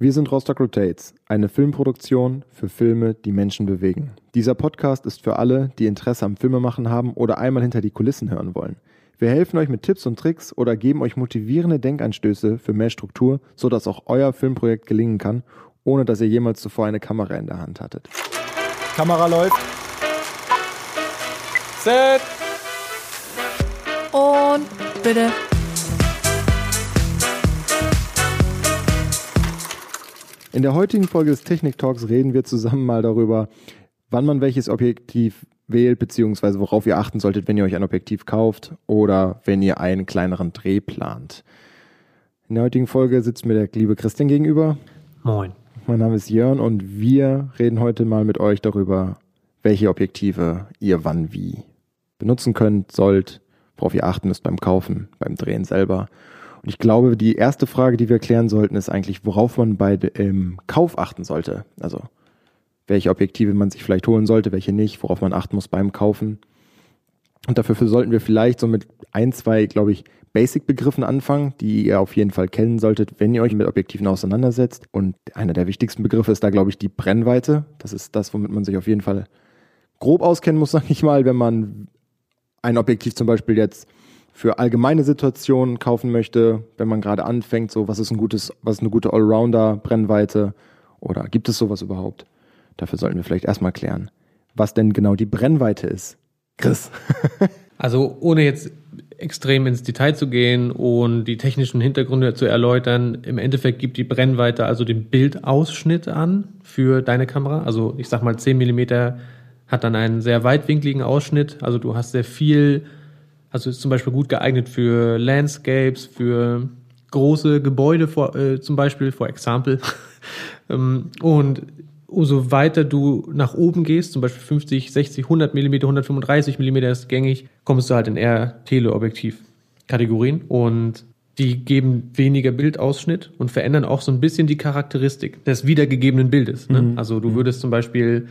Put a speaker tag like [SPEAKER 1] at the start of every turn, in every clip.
[SPEAKER 1] Wir sind Rostock Rotates, eine Filmproduktion für Filme, die Menschen bewegen. Dieser Podcast ist für alle, die Interesse am Filmemachen haben oder einmal hinter die Kulissen hören wollen. Wir helfen euch mit Tipps und Tricks oder geben euch motivierende Denkanstöße für mehr Struktur, sodass auch euer Filmprojekt gelingen kann, ohne dass ihr jemals zuvor eine Kamera in der Hand hattet.
[SPEAKER 2] Kamera läuft. Set.
[SPEAKER 3] Und bitte.
[SPEAKER 1] In der heutigen Folge des Technik Talks reden wir zusammen mal darüber, wann man welches Objektiv wählt, beziehungsweise worauf ihr achten solltet, wenn ihr euch ein Objektiv kauft oder wenn ihr einen kleineren Dreh plant. In der heutigen Folge sitzt mir der liebe Christian gegenüber.
[SPEAKER 2] Moin.
[SPEAKER 1] Mein Name ist Jörn und wir reden heute mal mit euch darüber, welche Objektive ihr wann wie benutzen könnt, sollt, worauf ihr achten müsst beim Kaufen, beim Drehen selber und ich glaube, die erste Frage, die wir klären sollten, ist eigentlich, worauf man bei dem Kauf achten sollte. Also welche Objektive man sich vielleicht holen sollte, welche nicht, worauf man achten muss beim Kaufen. Und dafür sollten wir vielleicht so mit ein, zwei, glaube ich, Basic-Begriffen anfangen, die ihr auf jeden Fall kennen solltet, wenn ihr euch mit Objektiven auseinandersetzt. Und einer der wichtigsten Begriffe ist da, glaube ich, die Brennweite. Das ist das, womit man sich auf jeden Fall grob auskennen muss, sag ich mal, wenn man ein Objektiv zum Beispiel jetzt für allgemeine Situationen kaufen möchte, wenn man gerade anfängt, so was ist ein gutes, was ist eine gute Allrounder-Brennweite oder gibt es sowas überhaupt? Dafür sollten wir vielleicht erstmal klären, was denn genau die Brennweite ist. Chris.
[SPEAKER 2] also ohne jetzt extrem ins Detail zu gehen und die technischen Hintergründe zu erläutern, im Endeffekt gibt die Brennweite also den Bildausschnitt an für deine Kamera. Also ich sag mal 10 Millimeter hat dann einen sehr weitwinkligen Ausschnitt. Also du hast sehr viel also ist zum Beispiel gut geeignet für Landscapes, für große Gebäude, vor, äh, zum Beispiel, for example. Ähm, und umso weiter du nach oben gehst, zum Beispiel 50, 60, 100 mm, 135 mm ist gängig, kommst du halt in eher Teleobjektiv-Kategorien und die geben weniger Bildausschnitt und verändern auch so ein bisschen die Charakteristik des wiedergegebenen Bildes. Ne? Mhm. Also du mhm. würdest zum Beispiel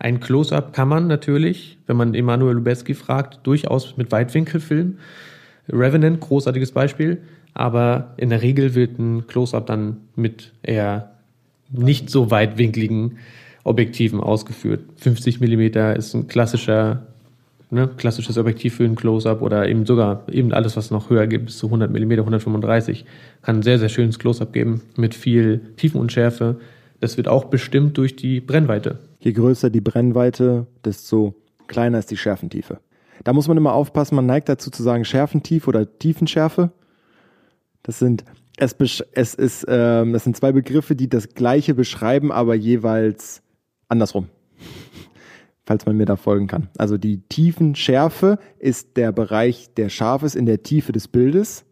[SPEAKER 2] ein Close-up kann man natürlich, wenn man Emanuel Lubezki fragt, durchaus mit Weitwinkel filmen. Revenant, großartiges Beispiel. Aber in der Regel wird ein Close-up dann mit eher nicht so weitwinkligen Objektiven ausgeführt. 50 Millimeter ist ein klassischer, ne, klassisches Objektiv für ein Close-up oder eben sogar eben alles, was noch höher geht, bis zu 100 Millimeter, 135, kann ein sehr, sehr schönes Close-up geben mit viel Tiefenunschärfe. Das wird auch bestimmt durch die Brennweite.
[SPEAKER 1] Je größer die Brennweite, desto kleiner ist die Schärfentiefe. Da muss man immer aufpassen, man neigt dazu zu sagen Schärfentiefe oder Tiefenschärfe. Das sind, es, es ist, ähm, das sind zwei Begriffe, die das gleiche beschreiben, aber jeweils andersrum. Falls man mir da folgen kann. Also die Tiefenschärfe ist der Bereich, der scharf ist in der Tiefe des Bildes.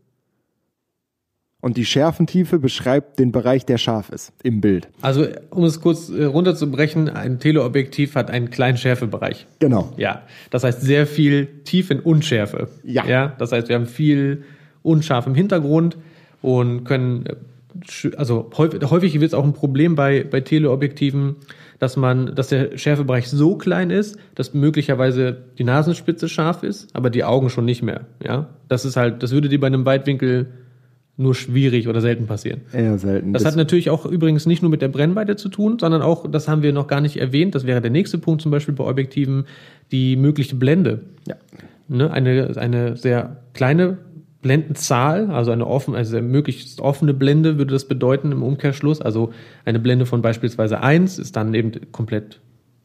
[SPEAKER 1] Und die Schärfentiefe beschreibt den Bereich, der scharf ist im Bild.
[SPEAKER 2] Also, um es kurz äh, runterzubrechen, ein Teleobjektiv hat einen kleinen Schärfebereich.
[SPEAKER 1] Genau.
[SPEAKER 2] Ja. Das heißt sehr viel Tiefenunschärfe.
[SPEAKER 1] Ja.
[SPEAKER 2] ja. Das heißt, wir haben viel unscharf im Hintergrund und können, äh, also häufig, häufig wird es auch ein Problem bei, bei Teleobjektiven, dass man, dass der Schärfebereich so klein ist, dass möglicherweise die Nasenspitze scharf ist, aber die Augen schon nicht mehr. Ja. Das ist halt, das würde dir bei einem Weitwinkel nur schwierig oder selten passieren.
[SPEAKER 1] Eher selten.
[SPEAKER 2] Das, das, hat natürlich auch übrigens nicht nur mit der Brennweite zu tun, sondern auch, das haben wir noch gar nicht erwähnt, das wäre der nächste Punkt zum Beispiel bei Objektiven, die mögliche Blende.
[SPEAKER 1] Ja.
[SPEAKER 2] Ne, eine, eine sehr kleine Blendenzahl, also eine offen, also möglichst offene Blende würde das bedeuten im Umkehrschluss. Also eine Blende von beispielsweise 1 ist dann eben komplett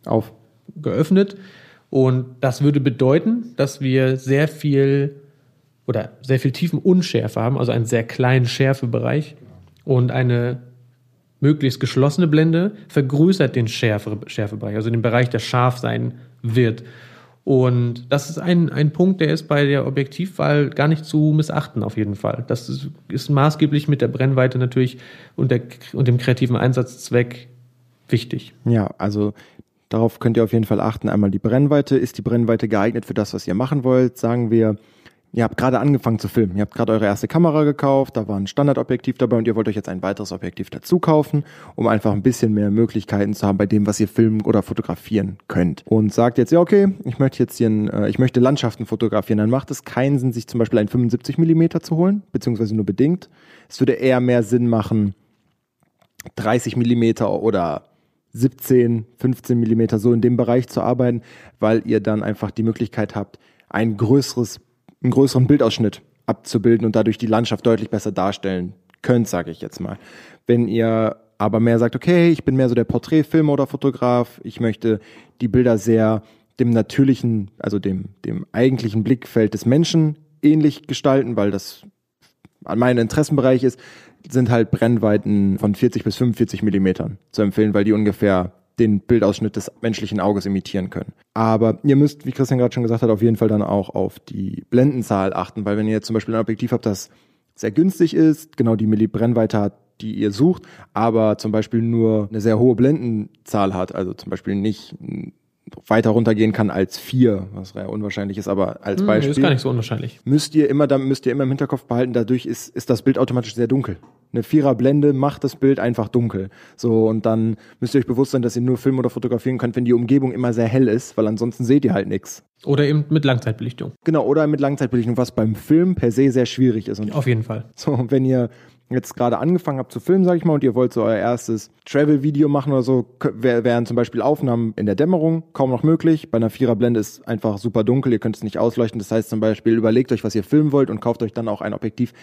[SPEAKER 2] auf geöffnet. Und das würde bedeuten, dass wir sehr viel oder sehr viel tiefen Unschärfe haben, also einen sehr kleinen Schärfebereich. Und eine möglichst geschlossene Blende vergrößert den Schärfe, Schärfebereich, also den Bereich, der scharf sein wird. Und das ist ein, ein Punkt, der ist bei der Objektivwahl gar nicht zu missachten, auf jeden Fall. Das ist, ist maßgeblich mit der Brennweite natürlich und, der, und dem kreativen Einsatzzweck wichtig.
[SPEAKER 1] Ja, also darauf könnt ihr auf jeden Fall achten. Einmal die Brennweite. Ist die Brennweite geeignet für das, was ihr machen wollt? Sagen wir, Ihr habt gerade angefangen zu filmen. Ihr habt gerade eure erste Kamera gekauft, da war ein Standardobjektiv dabei und ihr wollt euch jetzt ein weiteres Objektiv dazu kaufen, um einfach ein bisschen mehr Möglichkeiten zu haben bei dem, was ihr filmen oder fotografieren könnt. Und sagt jetzt, ja, okay, ich möchte jetzt hier, ein, äh, ich möchte Landschaften fotografieren, dann macht es keinen Sinn, sich zum Beispiel ein 75 Millimeter zu holen, beziehungsweise nur bedingt. Es würde eher mehr Sinn machen, 30 Millimeter oder 17, 15 Millimeter so in dem Bereich zu arbeiten, weil ihr dann einfach die Möglichkeit habt, ein größeres, einen größeren Bildausschnitt abzubilden und dadurch die Landschaft deutlich besser darstellen könnt, sage ich jetzt mal. Wenn ihr aber mehr sagt, okay, ich bin mehr so der Porträtfilmer oder Fotograf, ich möchte die Bilder sehr dem natürlichen, also dem, dem eigentlichen Blickfeld des Menschen ähnlich gestalten, weil das an meinem Interessenbereich ist, sind halt Brennweiten von 40 bis 45 Millimetern zu empfehlen, weil die ungefähr den Bildausschnitt des menschlichen Auges imitieren können. Aber ihr müsst, wie Christian gerade schon gesagt hat, auf jeden Fall dann auch auf die Blendenzahl achten, weil wenn ihr jetzt zum Beispiel ein Objektiv habt, das sehr günstig ist, genau die Millibrennweite hat, die ihr sucht, aber zum Beispiel nur eine sehr hohe Blendenzahl hat, also zum Beispiel nicht weiter runtergehen kann als vier, was sehr unwahrscheinlich ist, aber als Beispiel.
[SPEAKER 2] Hm, ist gar nicht so unwahrscheinlich.
[SPEAKER 1] Müsst ihr immer, dann müsst ihr immer im Hinterkopf behalten, dadurch ist, ist das Bild automatisch sehr dunkel. Eine Viererblende macht das Bild einfach dunkel. So, und dann müsst ihr euch bewusst sein, dass ihr nur filmen oder fotografieren könnt, wenn die Umgebung immer sehr hell ist, weil ansonsten seht ihr halt nichts.
[SPEAKER 2] Oder eben mit Langzeitbelichtung.
[SPEAKER 1] Genau, oder mit Langzeitbelichtung, was beim Film per se sehr schwierig ist. Und
[SPEAKER 2] Auf jeden Fall.
[SPEAKER 1] so, wenn ihr jetzt gerade angefangen habt zu filmen, sag ich mal, und ihr wollt so euer erstes Travel-Video machen oder so, wären zum Beispiel Aufnahmen in der Dämmerung kaum noch möglich. Bei einer Viererblende ist einfach super dunkel, ihr könnt es nicht ausleuchten. Das heißt zum Beispiel, überlegt euch, was ihr filmen wollt und kauft euch dann auch ein Objektiv,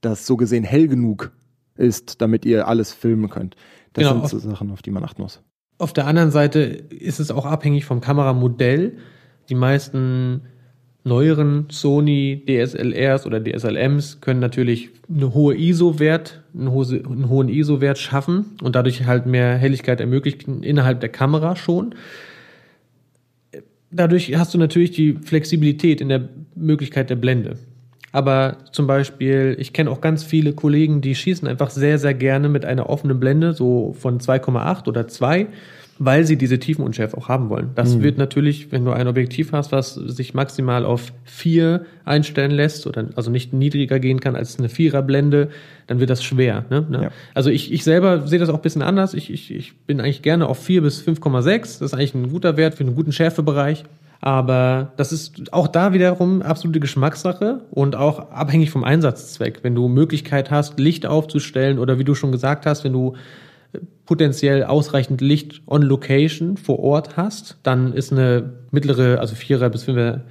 [SPEAKER 1] das so gesehen hell genug ist, damit ihr alles filmen könnt. Das
[SPEAKER 2] Genau.
[SPEAKER 1] sind so Sachen, auf die man achten muss.
[SPEAKER 2] Auf der anderen Seite ist es auch abhängig vom Kameramodell. Die meisten neueren Sony DSLRs oder DSLMs können natürlich eine hohe ISO-Wert, einen, hohe, einen hohen ISO-Wert schaffen und dadurch halt mehr Helligkeit ermöglichen innerhalb der Kamera schon. Dadurch hast du natürlich die Flexibilität in der Möglichkeit der Blende. Aber zum Beispiel, ich kenne auch ganz viele Kollegen, die schießen einfach sehr, sehr gerne mit einer offenen Blende, so von 2,8 oder 2, weil sie diese Tiefenunschärfe auch haben wollen. Das wird natürlich, wenn du ein Objektiv hast, was sich maximal auf 4 einstellen lässt oder also nicht niedriger gehen kann als eine Viererblende, dann wird das schwer. Ne? Ne?
[SPEAKER 1] Ja.
[SPEAKER 2] Also ich, ich selber sehe das auch ein bisschen anders. Ich, ich, ich bin eigentlich gerne auf 4 bis 5,6. Das ist eigentlich ein guter Wert für einen guten Schärfebereich. Aber das ist auch da wiederum absolute Geschmackssache und auch abhängig vom Einsatzzweck. Wenn du Möglichkeit hast, Licht aufzustellen oder wie du schon gesagt hast, wenn du potenziell ausreichend Licht on Location vor Ort hast, dann ist eine mittlere, also Vierer bis Fünfer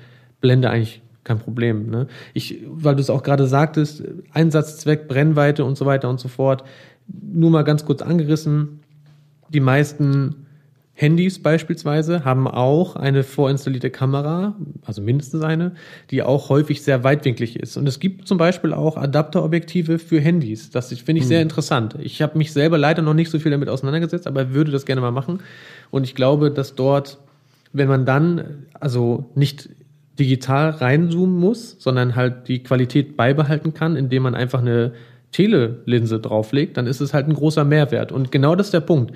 [SPEAKER 2] Blende eigentlich kein Problem. Ne? Ich, weil du es auch gerade sagtest, Einsatzzweck, Brennweite und so weiter und so fort. Nur mal ganz kurz angerissen. Die meisten Handys beispielsweise haben auch eine vorinstallierte Kamera, also mindestens eine, die auch häufig sehr weitwinklig ist. Und es gibt zum Beispiel auch Adapterobjektive für Handys. Das finde ich sehr interessant. Ich habe mich selber leider noch nicht so viel damit auseinandergesetzt, aber würde das gerne mal machen. Und ich glaube, dass dort, wenn man dann also nicht digital reinzoomen muss, sondern halt die Qualität beibehalten kann, indem man einfach eine Telelinse drauflegt, dann ist es halt ein großer Mehrwert. Und genau das ist der Punkt.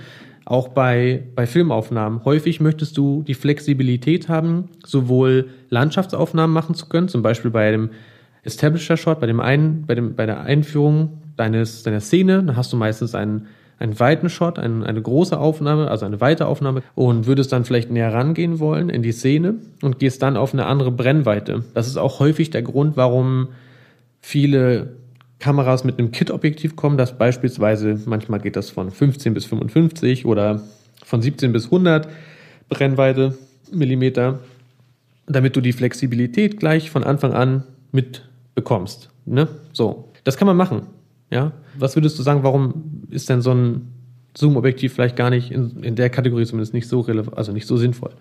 [SPEAKER 2] Auch bei, bei Filmaufnahmen. Häufig möchtest du die Flexibilität haben, sowohl Landschaftsaufnahmen machen zu können, zum Beispiel bei dem Establisher-Shot, bei, dem ein, bei, dem, bei der Einführung deines, deiner Szene, dann hast du meistens einen, einen weiten Shot, ein, eine große Aufnahme, also eine weite Aufnahme und würdest dann vielleicht näher rangehen wollen in die Szene und gehst dann auf eine andere Brennweite. Das ist auch häufig der Grund, warum viele Kameras mit einem Kit-Objektiv kommen, das beispielsweise, manchmal geht das von 15 bis 55 oder von 17 bis 100 Brennweite Millimeter, damit du die Flexibilität gleich von Anfang an mitbekommst. Ne? So, das kann man machen. Ja, was würdest du sagen, warum ist denn so ein Zoom-Objektiv vielleicht gar nicht in, in der Kategorie zumindest nicht so relevant, also nicht so sinnvoll?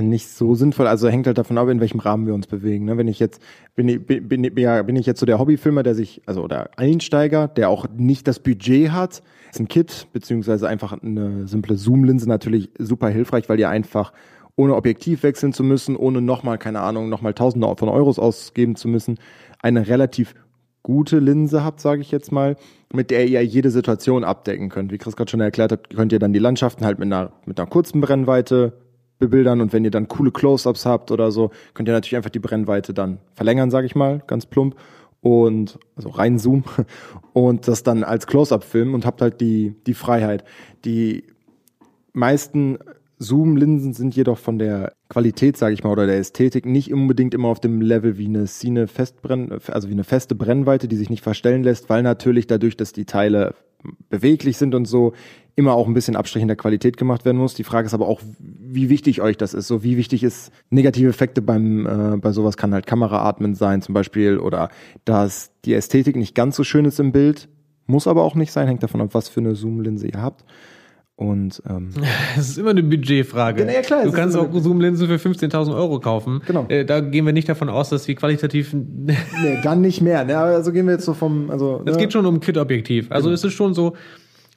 [SPEAKER 1] Nicht so sinnvoll. Also hängt halt davon ab, in welchem Rahmen wir uns bewegen. Ne? Wenn ich jetzt bin, ich- bin, bin, bin ich jetzt so der Hobbyfilmer, der sich also oder Einsteiger, der auch nicht das Budget hat, ist ein Kit beziehungsweise einfach eine simple Zoom-Linse natürlich super hilfreich, weil ihr einfach ohne Objektiv wechseln zu müssen, ohne nochmal keine Ahnung nochmal Tausende von Euros ausgeben zu müssen, eine relativ gute Linse habt, sage ich jetzt mal, mit der ihr jede Situation abdecken könnt. Wie Chris gerade schon erklärt hat, könnt ihr dann die Landschaften halt mit einer, mit einer kurzen Brennweite bebildern und wenn ihr dann coole Close-ups habt oder so, könnt ihr natürlich einfach die Brennweite dann verlängern, sage ich mal, ganz plump und also reinzoomen und das dann als Close-up filmen und habt halt die die Freiheit. Die meisten Zoom-Linsen sind jedoch von der Qualität, sage ich mal, oder der Ästhetik nicht unbedingt immer auf dem Level wie eine Cine Festbrenn, also wie eine feste Brennweite, die sich nicht verstellen lässt, weil natürlich dadurch, dass die Teile beweglich sind und so, immer auch ein bisschen Abstrich in der Qualität gemacht werden muss. Die Frage ist aber auch, wie wichtig euch das ist. So wie wichtig ist negative Effekte beim äh, bei sowas kann halt Kameraatmen sein zum Beispiel oder dass die Ästhetik nicht ganz so schön ist im Bild, muss aber auch nicht sein, hängt davon ab, was für eine Zoomlinse ihr habt. Und ähm,
[SPEAKER 2] es ist immer eine Budgetfrage.
[SPEAKER 1] Ja, klar,
[SPEAKER 2] du
[SPEAKER 1] es
[SPEAKER 2] kannst auch Zoom-Linsen für 15.000 Euro kaufen.
[SPEAKER 1] Genau.
[SPEAKER 2] Äh, da gehen wir nicht davon aus, dass die qualitativ.
[SPEAKER 1] nee, dann nicht mehr. Ne? Also gehen wir jetzt so vom, also
[SPEAKER 2] Es
[SPEAKER 1] ne?
[SPEAKER 2] geht schon um Kit-Objektiv. Also
[SPEAKER 1] Genau.
[SPEAKER 2] es ist schon so.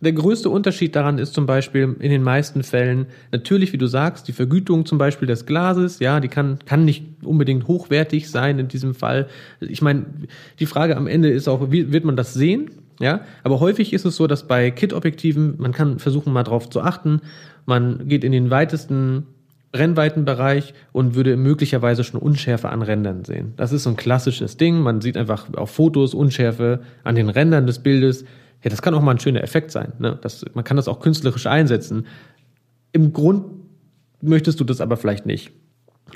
[SPEAKER 2] Der größte Unterschied daran ist zum Beispiel in den meisten Fällen natürlich, wie du sagst, die Vergütung zum Beispiel des Glases. Ja, die kann, kann nicht unbedingt hochwertig sein in diesem Fall. Ich meine, die Frage am Ende ist auch, wie wird man das sehen? Ja, aber häufig ist es so, dass bei Kit-Objektiven, man kann versuchen mal drauf zu achten, man geht in den weitesten Brennweitenbereich und würde möglicherweise schon Unschärfe an Rändern sehen. Das ist so ein klassisches Ding. Man sieht einfach auf Fotos Unschärfe an den Rändern des Bildes. Ja, das kann auch mal ein schöner Effekt sein. Ne? Das, man kann das auch künstlerisch einsetzen. Im Grund möchtest du das aber vielleicht nicht.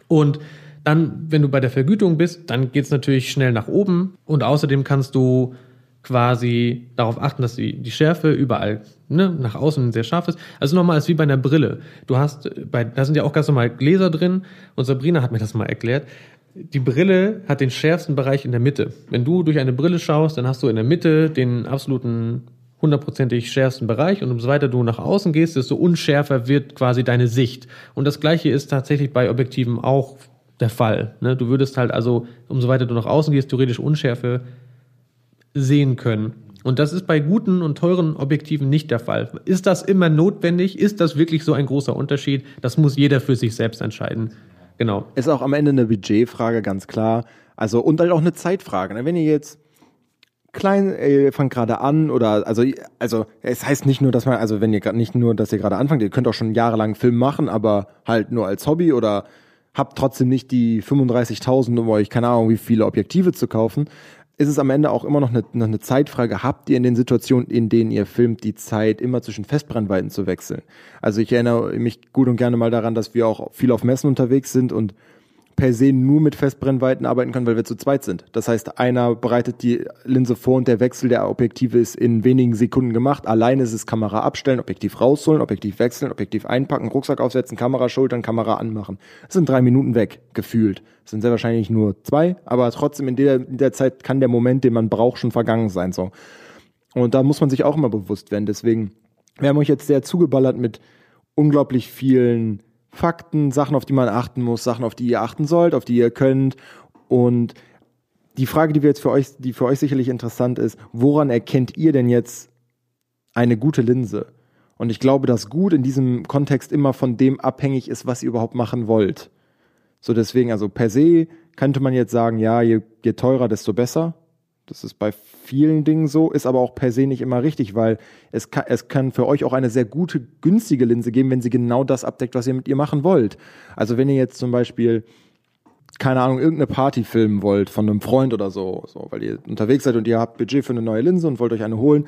[SPEAKER 2] Und dann, wenn du bei der Vergütung bist, dann geht's natürlich schnell nach oben und außerdem kannst du quasi darauf achten, dass die, die Schärfe überall ne, nach außen sehr scharf ist. Also nochmal, ist wie bei einer Brille. Du hast, äh, bei, da sind ja auch ganz normal Gläser drin und Sabrina hat mir das mal erklärt. Die Brille hat den schärfsten Bereich in der Mitte. Wenn du durch eine Brille schaust, dann hast du in der Mitte den absoluten hundertprozentig schärfsten Bereich und umso weiter du nach außen gehst, desto unschärfer wird quasi deine Sicht. Und das gleiche ist tatsächlich bei Objektiven auch der Fall. Ne? Du würdest halt also, umso weiter du nach außen gehst, theoretisch Unschärfe sehen können. Und das ist bei guten und teuren Objektiven nicht der Fall. Ist das immer notwendig? Ist das wirklich so ein großer Unterschied? Das muss jeder für sich selbst entscheiden. Genau.
[SPEAKER 1] ist auch am Ende eine Budgetfrage, ganz klar. Also und halt auch eine Zeitfrage. Ne? Wenn ihr jetzt klein, äh, fangt gerade an oder also also es heißt nicht nur, dass man also wenn ihr gerade nicht nur, dass ihr gerade anfangt, ihr könnt auch schon jahrelang Film machen, aber halt nur als Hobby oder habt trotzdem nicht die 35.000, um euch keine Ahnung wie viele Objektive zu kaufen. Ist es am Ende auch immer noch eine, noch eine Zeitfrage. Habt ihr in den Situationen, in denen ihr filmt, die Zeit, immer zwischen Festbrennweiten zu wechseln? Also ich erinnere mich gut und gerne mal daran, dass wir auch viel auf Messen unterwegs sind und per se nur mit Festbrennweiten arbeiten können, weil wir zu zweit sind. Das heißt, einer bereitet die Linse vor und der Wechsel der Objektive ist in wenigen Sekunden gemacht. Alleine ist es Kamera abstellen, Objektiv rausholen, Objektiv wechseln, Objektiv einpacken, Rucksack aufsetzen, Kamera schultern, Kamera anmachen. Das sind drei Minuten weg, gefühlt. Das sind sehr wahrscheinlich nur zwei, aber trotzdem in der, in der Zeit kann der Moment, den man braucht, schon vergangen sein. So. Und da muss man sich auch immer bewusst werden. Deswegen, wir haben euch jetzt sehr zugeballert mit unglaublich vielen Fakten, Sachen, auf die man achten muss, Sachen, auf die ihr achten sollt, auf die ihr könnt. Und die Frage, die wir jetzt für euch, die für euch sicherlich interessant ist, woran erkennt ihr denn jetzt eine gute Linse? Und ich glaube, dass gut in diesem Kontext immer von dem abhängig ist, was ihr überhaupt machen wollt. So deswegen, also per se könnte man jetzt sagen, ja, je, je teurer, desto besser. Das ist bei vielen Dingen so, ist aber auch per se nicht immer richtig, weil es kann, es kann für euch auch eine sehr gute, günstige Linse geben, wenn sie genau das abdeckt, was ihr mit ihr machen wollt. Also wenn ihr jetzt zum Beispiel, keine Ahnung, irgendeine Party filmen wollt von einem Freund oder so, so, weil ihr unterwegs seid und ihr habt Budget für eine neue Linse und wollt euch eine holen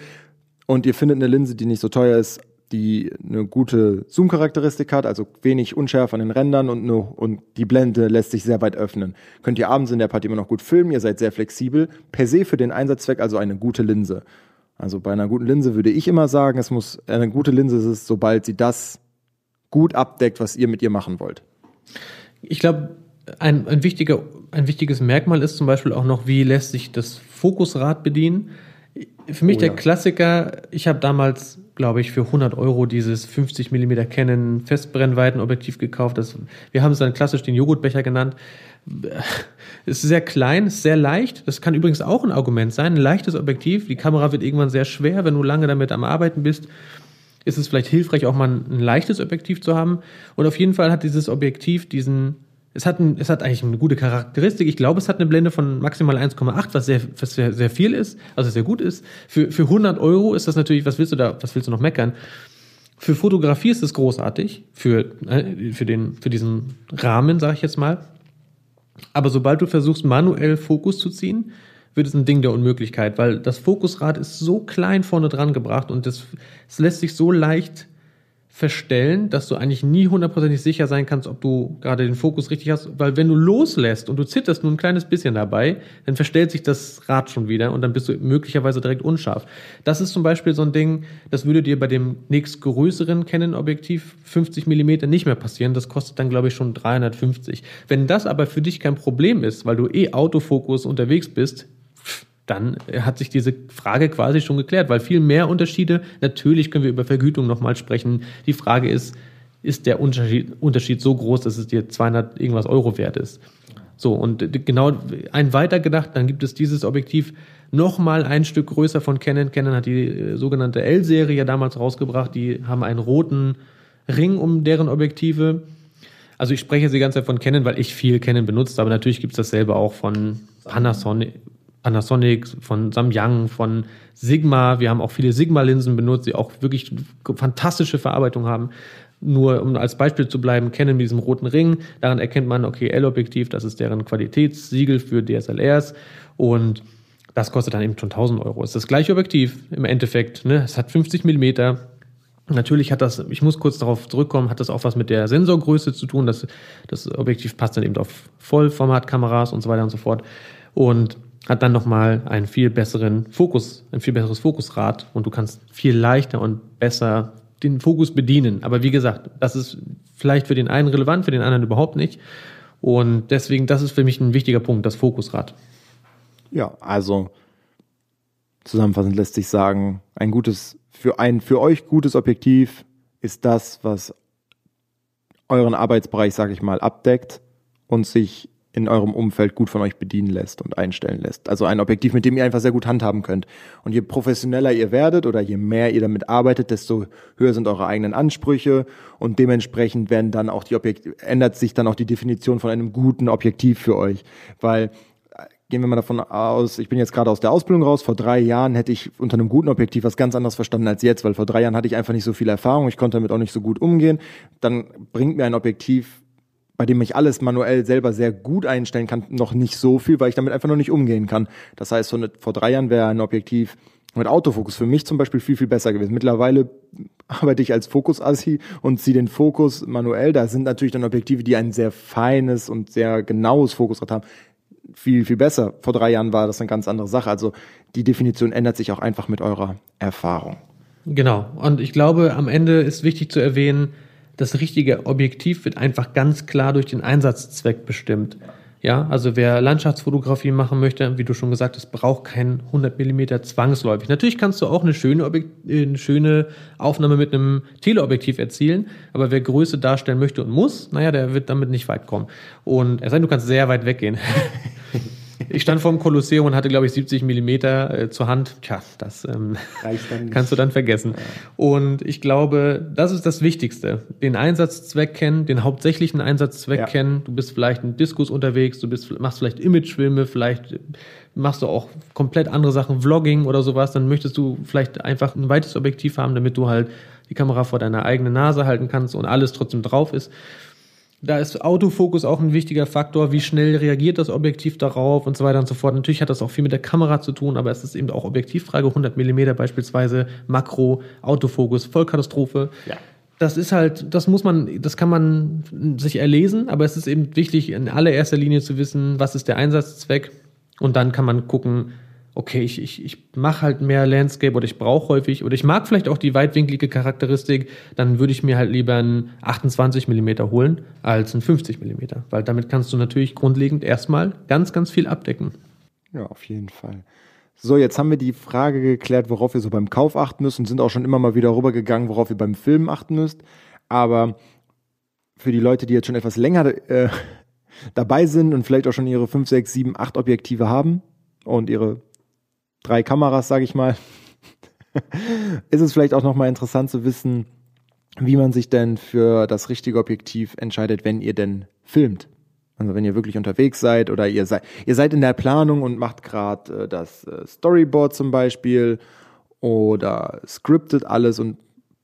[SPEAKER 1] und ihr findet eine Linse, die nicht so teuer ist, die eine gute Zoom-Charakteristik hat, also wenig Unschärfe an den Rändern und, eine, und die Blende lässt sich sehr weit öffnen. Könnt ihr abends in der Party immer noch gut filmen, ihr seid sehr flexibel. Per se für den Einsatzzweck also eine gute Linse. Also bei einer guten Linse würde ich immer sagen, es muss eine gute Linse ist sobald sie das gut abdeckt, was ihr mit ihr machen wollt.
[SPEAKER 2] Ich glaube, ein, ein, ein wichtiges Merkmal ist zum Beispiel auch noch, wie lässt sich das Fokusrad bedienen. Für mich
[SPEAKER 1] Oh
[SPEAKER 2] der
[SPEAKER 1] ja.
[SPEAKER 2] Klassiker, ich habe damals, glaube ich, für 100 Euro dieses 50 mm Canon Festbrennweitenobjektiv gekauft. Das, wir haben es dann klassisch den Joghurtbecher genannt. Es ist sehr klein, ist sehr leicht. Das kann übrigens auch ein Argument sein. Ein leichtes Objektiv. Die Kamera wird irgendwann sehr schwer, wenn du lange damit am Arbeiten bist ist es vielleicht hilfreich, auch mal ein, ein leichtes Objektiv zu haben. Und auf jeden Fall hat dieses Objektiv diesen, es hat, ein, es hat eigentlich eine gute Charakteristik. Ich glaube, es hat eine Blende von maximal 1,8, was sehr, was sehr, sehr viel ist, also sehr gut ist. Für, für 100 Euro ist das natürlich, was willst du da, was willst du noch meckern? Für Fotografie ist es großartig, für, äh, für, den, für diesen Rahmen, sage ich jetzt mal. Aber sobald du versuchst, manuell Fokus zu ziehen, wird es ein Ding der Unmöglichkeit, weil das Fokusrad ist so klein vorne dran gebracht und es lässt sich so leicht verstellen, dass du eigentlich nie hundertprozentig sicher sein kannst, ob du gerade den Fokus richtig hast, weil wenn du loslässt und du zitterst nur ein kleines bisschen dabei, dann verstellt sich das Rad schon wieder und dann bist du möglicherweise direkt unscharf. Das ist zum Beispiel so ein Ding, das würde dir bei dem nächstgrößeren Canon-Objektiv 50 Millimeter nicht mehr passieren. Das kostet dann, glaube ich, schon 350. Wenn das aber für dich kein Problem ist, weil du eh Autofokus unterwegs bist, dann hat sich diese Frage quasi schon geklärt, weil viel mehr Unterschiede, natürlich können wir über Vergütung nochmal sprechen. Die Frage ist, ist der Unterschied, Unterschied so groß, dass es dir 200 irgendwas Euro wert ist? So, und genau ein weiter gedacht, dann gibt es dieses Objektiv nochmal ein Stück größer von Canon. Canon hat die äh, sogenannte L-Serie ja damals rausgebracht. Die haben einen roten Ring um deren Objektive. Also ich spreche jetzt die ganze Zeit von Canon, weil ich viel Canon benutzt, aber natürlich gibt es dasselbe auch von Panasonic, Panasonic, von Samyang, von Sigma. Wir haben auch viele Sigma-Linsen benutzt, die auch wirklich fantastische Verarbeitung haben. Nur um als Beispiel zu bleiben, kennen mit diesem roten Ring. Daran erkennt man, okay, L-Objektiv, das ist deren Qualitätssiegel für DSLRs. Und das kostet dann eben schon 1000 Euro. Ist das gleiche Objektiv im Endeffekt. Ne? Es hat 50 Millimeter. Natürlich hat das, ich muss kurz darauf zurückkommen, hat das auch was mit der Sensorgröße zu tun. Das, das Objektiv passt dann eben auf Vollformatkameras und so weiter und so fort. Und hat dann nochmal einen viel besseren Fokus, ein viel besseres Fokusrad und du kannst viel leichter und besser den Fokus bedienen. Aber wie gesagt, das ist vielleicht für den einen relevant, für den anderen überhaupt nicht. Und deswegen, das ist für mich ein wichtiger Punkt, das Fokusrad.
[SPEAKER 1] Ja, also zusammenfassend lässt sich sagen, ein gutes, für ein für euch gutes Objektiv ist das, was euren Arbeitsbereich, sage ich mal, abdeckt und sich in eurem Umfeld gut von euch bedienen lässt und einstellen lässt. Also ein Objektiv, mit dem ihr einfach sehr gut handhaben könnt. Und je professioneller ihr werdet oder je mehr ihr damit arbeitet, desto höher sind eure eigenen Ansprüche und dementsprechend werden dann auch die Objekt ändert sich dann auch die Definition von einem guten Objektiv für euch, weil äh, gehen wir mal davon aus, ich bin jetzt gerade aus der Ausbildung raus, vor drei Jahren hätte ich unter einem guten Objektiv was ganz anderes verstanden als jetzt, weil vor drei Jahren hatte ich einfach nicht so viel Erfahrung, ich konnte damit auch nicht so gut umgehen. Dann bringt mir ein Objektiv bei dem ich alles manuell selber sehr gut einstellen kann, noch nicht so viel, weil ich damit einfach noch nicht umgehen kann. Das heißt, so eine, vor drei Jahren wäre ein Objektiv mit Autofokus für mich zum Beispiel viel, viel besser gewesen. Mittlerweile arbeite ich als Fokus-Assi und ziehe den Fokus manuell. Da sind natürlich dann Objektive, die ein sehr feines und sehr genaues Fokusrad haben, viel, viel besser. Vor drei Jahren war das eine ganz andere Sache. Also die Definition ändert sich auch einfach mit eurer Erfahrung.
[SPEAKER 2] Genau. Und ich glaube, am Ende ist wichtig zu erwähnen, das richtige Objektiv wird einfach ganz klar durch den Einsatzzweck bestimmt. Ja, also wer Landschaftsfotografie machen möchte, wie du schon gesagt hast, braucht kein 100 Millimeter zwangsläufig. Natürlich kannst du auch eine schöne, eine schöne Aufnahme mit einem Teleobjektiv erzielen, aber wer Größe darstellen möchte und muss, naja, der wird damit nicht weit kommen. Und es sei denn, du kannst sehr weit weggehen. Ich stand vor dem Kolosseum und hatte, glaube ich, 70 Millimeter äh, zur Hand. Tja, das ähm, kannst du dann vergessen. Ja. Und ich glaube, das ist das Wichtigste. Den Einsatzzweck kennen, den hauptsächlichen Einsatzzweck ja. kennen. Du bist vielleicht ein Diskus unterwegs, du bist, machst vielleicht Imagefilme, vielleicht machst du auch komplett andere Sachen, Vlogging oder sowas. Dann möchtest du vielleicht einfach ein weites Objektiv haben, damit du halt die Kamera vor deiner eigenen Nase halten kannst und alles trotzdem drauf ist. Da ist Autofokus auch ein wichtiger Faktor. Wie schnell reagiert das Objektiv darauf und so weiter und so fort. Natürlich hat das auch viel mit der Kamera zu tun, aber es ist eben auch Objektivfrage. 100 Millimeter beispielsweise, Makro, Autofokus, Vollkatastrophe. Ja. Das ist halt, das muss man, das kann man sich erlesen, aber es ist eben wichtig, in allererster Linie zu wissen, was ist der Einsatzzweck. Und dann kann man gucken, okay, ich, ich, ich mache halt mehr Landscape oder ich brauche häufig oder ich mag vielleicht auch die weitwinklige Charakteristik, dann würde ich mir halt lieber einen 28 Millimeter holen als einen 50 Millimeter, weil damit kannst du natürlich grundlegend erstmal ganz, ganz viel abdecken.
[SPEAKER 1] Ja, auf jeden Fall. So, jetzt haben wir die Frage geklärt, worauf ihr so beim Kauf achten müsst und sind auch schon immer mal wieder rübergegangen, worauf ihr beim Filmen achten müsst. Aber für die Leute, die jetzt schon etwas länger äh, dabei sind und vielleicht auch schon ihre 5, 6, 7, 8 Objektive haben und ihre drei Kameras, sage ich mal, ist es vielleicht auch nochmal interessant zu wissen, wie man sich denn für das richtige Objektiv entscheidet, wenn ihr denn filmt. Also wenn ihr wirklich unterwegs seid oder ihr seid, ihr seid in der Planung und macht gerade äh, das äh, Storyboard zum Beispiel oder scriptet alles und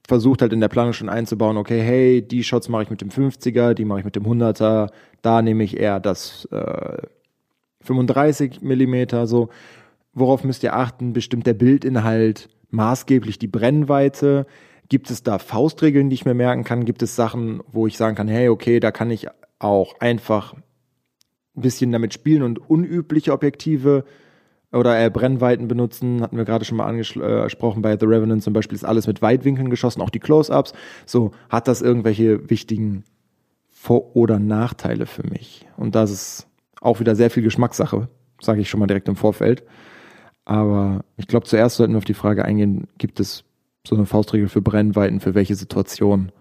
[SPEAKER 1] versucht halt in der Planung schon einzubauen, okay, hey, die Shots mache ich mit dem 50er, die mache ich mit dem 100er, da nehme ich eher das äh, 35 Millimeter so. Worauf müsst ihr achten? Bestimmt der Bildinhalt maßgeblich die Brennweite. Gibt es da Faustregeln, die ich mir merken kann? Gibt es Sachen, wo ich sagen kann, hey, okay, da kann ich auch einfach ein bisschen damit spielen und unübliche Objektive oder äh, Brennweiten benutzen, hatten wir gerade schon mal angesprochen bei The Revenant zum Beispiel, ist alles mit Weitwinkeln geschossen, auch die Close-Ups. So, hat das irgendwelche wichtigen Vor- oder Nachteile für mich? Und das ist auch wieder sehr viel Geschmackssache, sage ich schon mal direkt im Vorfeld. Aber ich glaube, zuerst sollten wir auf die Frage eingehen, gibt es so eine Faustregel für Brennweiten, für welche Situation?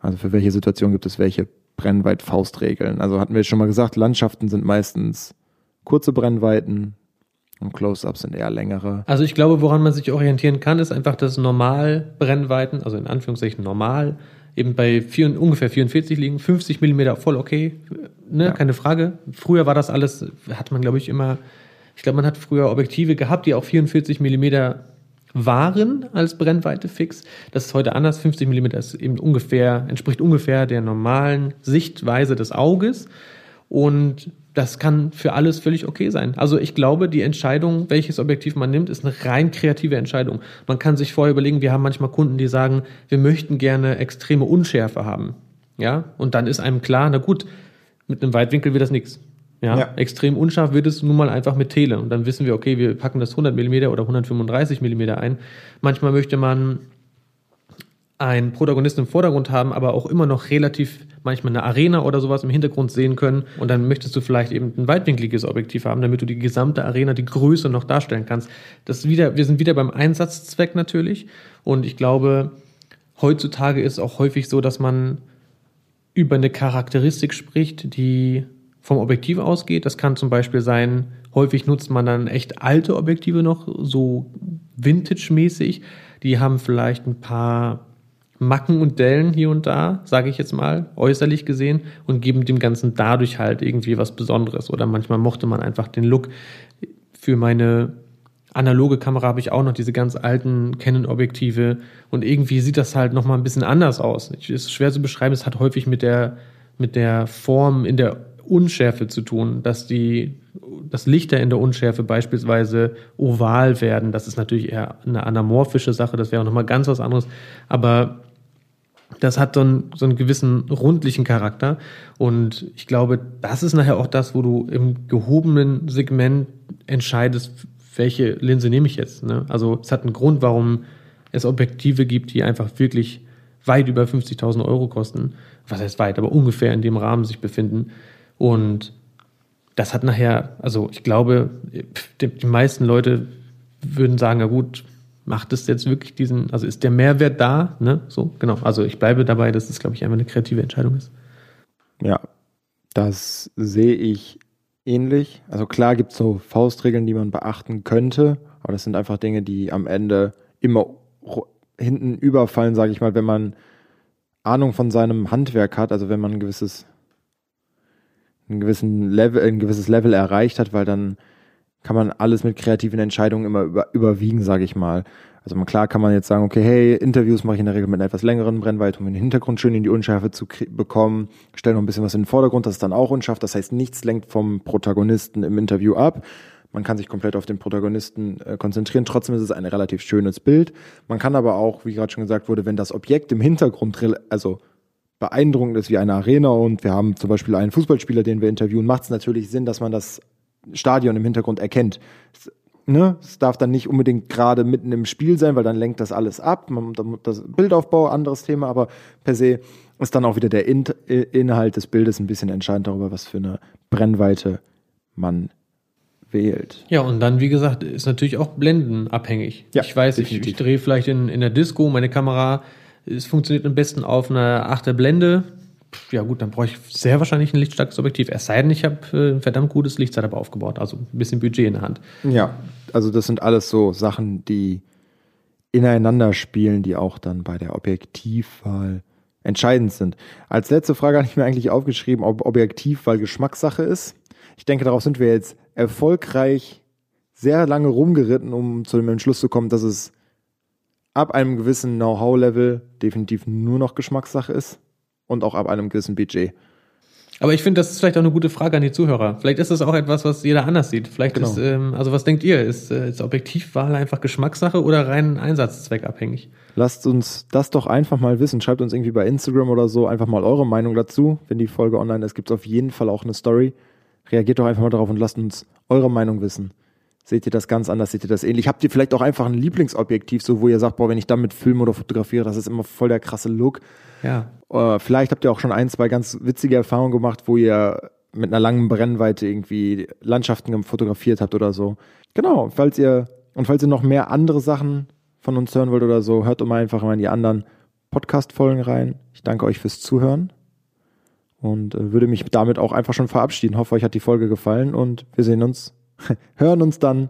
[SPEAKER 1] Also für welche Situation gibt es welche Brennweit-Faustregeln? Also hatten wir schon mal gesagt, Landschaften sind meistens kurze Brennweiten, und Close-Ups sind eher längere.
[SPEAKER 2] Also ich glaube, woran man sich orientieren kann, ist einfach, dass normal Brennweiten, also in Anführungszeichen normal, eben bei vier, ungefähr 44 liegen, 50 Millimeter voll okay, ne, ja. keine Frage. Früher war das alles, hat man glaube ich immer, ich glaube, man hat früher Objektive gehabt, die auch 44 Millimeter waren als Brennweite fix. Das ist heute anders. 50 Millimeter ist eben ungefähr, entspricht ungefähr der normalen Sichtweise des Auges. Und das kann für alles völlig okay sein. Also ich glaube, die Entscheidung, welches Objektiv man nimmt, ist eine rein kreative Entscheidung. Man kann sich vorher überlegen, wir haben manchmal Kunden, die sagen, wir möchten gerne extreme Unschärfe haben. Ja, und dann ist einem klar, na gut, mit einem Weitwinkel wird das nichts. Ja, ja, extrem unscharf wird es nun mal einfach mit Tele. Und dann wissen wir, okay, wir packen das 100 mm oder 135 mm ein. Manchmal möchte man einen Protagonisten im Vordergrund haben, aber auch immer noch relativ manchmal eine Arena oder sowas im Hintergrund sehen können. Und dann möchtest du vielleicht eben ein weitwinkliges Objektiv haben, damit du die gesamte Arena, die Größe noch darstellen kannst. Das wieder, wir sind wieder beim Einsatzzweck natürlich. Und ich glaube, heutzutage ist auch häufig so, dass man über eine Charakteristik spricht, die vom Objektiv ausgeht. Das kann zum Beispiel sein, häufig nutzt man dann echt alte Objektive noch, so vintage-mäßig. Die haben vielleicht ein paar Macken und Dellen hier und da, sage ich jetzt mal, äußerlich gesehen, und geben dem Ganzen dadurch halt irgendwie was Besonderes. Oder manchmal mochte man einfach den Look. Für meine analoge Kamera habe ich auch noch diese ganz alten Canon-Objektive und irgendwie sieht das halt nochmal ein bisschen anders aus. Es ist schwer zu beschreiben, es hat häufig mit der, mit der Form in der Unschärfe zu tun, dass die, dass Lichter in der Unschärfe beispielsweise oval werden. Das ist natürlich eher eine anamorphische Sache, das wäre auch nochmal ganz was anderes. Aber das hat so einen, so einen gewissen rundlichen Charakter. Und ich glaube, das ist nachher auch das, wo du im gehobenen Segment entscheidest, welche Linse nehme ich jetzt. Ne? Also es hat einen Grund, warum es Objektive gibt, die einfach wirklich weit über 50.000 Euro kosten. Was heißt weit, aber ungefähr in dem Rahmen sich befinden. Und das hat nachher, also ich glaube, die meisten Leute würden sagen, ja gut, macht es jetzt wirklich diesen, also ist der Mehrwert da? Ne? So, genau. Also ich bleibe dabei, dass es, glaube ich, einfach eine kreative Entscheidung ist.
[SPEAKER 1] Ja, das sehe ich ähnlich. Also klar gibt es so Faustregeln, die man beachten könnte, aber das sind einfach Dinge, die am Ende immer hinten überfallen, sage ich mal, wenn man Ahnung von seinem Handwerk hat, also wenn man ein gewisses ein gewissen Level, ein gewisses Level erreicht hat, weil dann kann man alles mit kreativen Entscheidungen immer über, überwiegen, sage ich mal. Also man, klar kann man jetzt sagen, okay, hey, Interviews mache ich in der Regel mit einer etwas längeren Brennweite, um den Hintergrund schön in die Unschärfe zu bekommen, stelle noch ein bisschen was in den Vordergrund, das ist dann auch unscharf. Das heißt, nichts lenkt vom Protagonisten im Interview ab. Man kann sich komplett auf den Protagonisten äh, konzentrieren. Trotzdem ist es ein relativ schönes Bild. Man kann aber auch, wie gerade schon gesagt wurde, wenn das Objekt im Hintergrund, also beeindruckend ist wie eine Arena und wir haben zum Beispiel einen Fußballspieler, den wir interviewen, macht es natürlich Sinn, dass man das Stadion im Hintergrund erkennt. Ne? Es darf dann nicht unbedingt gerade mitten im Spiel sein, weil dann lenkt das alles ab. Man, das Bildaufbau, anderes Thema, aber per se ist dann auch wieder der In Inhalt des Bildes ein bisschen entscheidend darüber, was für eine Brennweite man wählt.
[SPEAKER 2] Ja, und dann, wie gesagt, ist natürlich auch blendenabhängig. Ja, ich weiß, definitiv. ich, ich drehe vielleicht in, in der Disco, meine Kamera, es funktioniert am besten auf einer 8er Blende ja gut, dann brauche ich sehr wahrscheinlich ein lichtstarkes Objektiv. Es sei denn, ich habe äh, ein verdammt gutes Lichtsetup aufgebaut, also ein bisschen Budget in der Hand.
[SPEAKER 1] Ja, also das sind alles so Sachen, die ineinander spielen, die auch dann bei der Objektivwahl entscheidend sind. Als letzte Frage habe ich mir eigentlich aufgeschrieben, ob Objektivwahl Geschmackssache ist. Ich denke, darauf sind wir jetzt erfolgreich sehr lange rumgeritten, um zu dem Entschluss zu kommen, dass es ab einem gewissen Know-how-Level definitiv nur noch Geschmackssache ist und auch ab einem gewissen Budget.
[SPEAKER 2] Aber ich finde, das ist vielleicht auch eine gute Frage an die Zuhörer. Vielleicht ist das auch etwas, was jeder anders sieht. Vielleicht
[SPEAKER 1] Genau.
[SPEAKER 2] ist, ähm, also was denkt ihr? Ist, äh, ist Objektivwahl einfach Geschmackssache oder rein einsatzzweckabhängig?
[SPEAKER 1] Lasst uns das doch einfach mal wissen. Schreibt uns irgendwie bei Instagram oder so einfach mal eure Meinung dazu. Wenn die Folge online ist, gibt es auf jeden Fall auch eine Story. Reagiert doch einfach mal darauf und lasst uns eure Meinung wissen. Seht ihr das ganz anders? Seht ihr das ähnlich? Habt ihr vielleicht auch einfach ein Lieblingsobjektiv, so wo ihr sagt, boah, wenn ich damit filme oder fotografiere, das ist immer voll der krasse Look.
[SPEAKER 2] Ja.
[SPEAKER 1] Äh, vielleicht habt ihr auch schon ein, zwei ganz witzige Erfahrungen gemacht, wo ihr mit einer langen Brennweite irgendwie Landschaften fotografiert habt oder so. Genau, falls ihr und falls ihr noch mehr andere Sachen von uns hören wollt oder so, hört mal einfach mal in die anderen Podcast-Folgen rein. Ich danke euch fürs Zuhören und äh, würde mich damit auch einfach schon verabschieden. Hoffe, euch hat die Folge gefallen und wir sehen uns, hören uns dann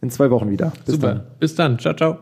[SPEAKER 1] in zwei Wochen wieder. Bis
[SPEAKER 2] Super.
[SPEAKER 1] dann.
[SPEAKER 2] Bis dann. Ciao, ciao.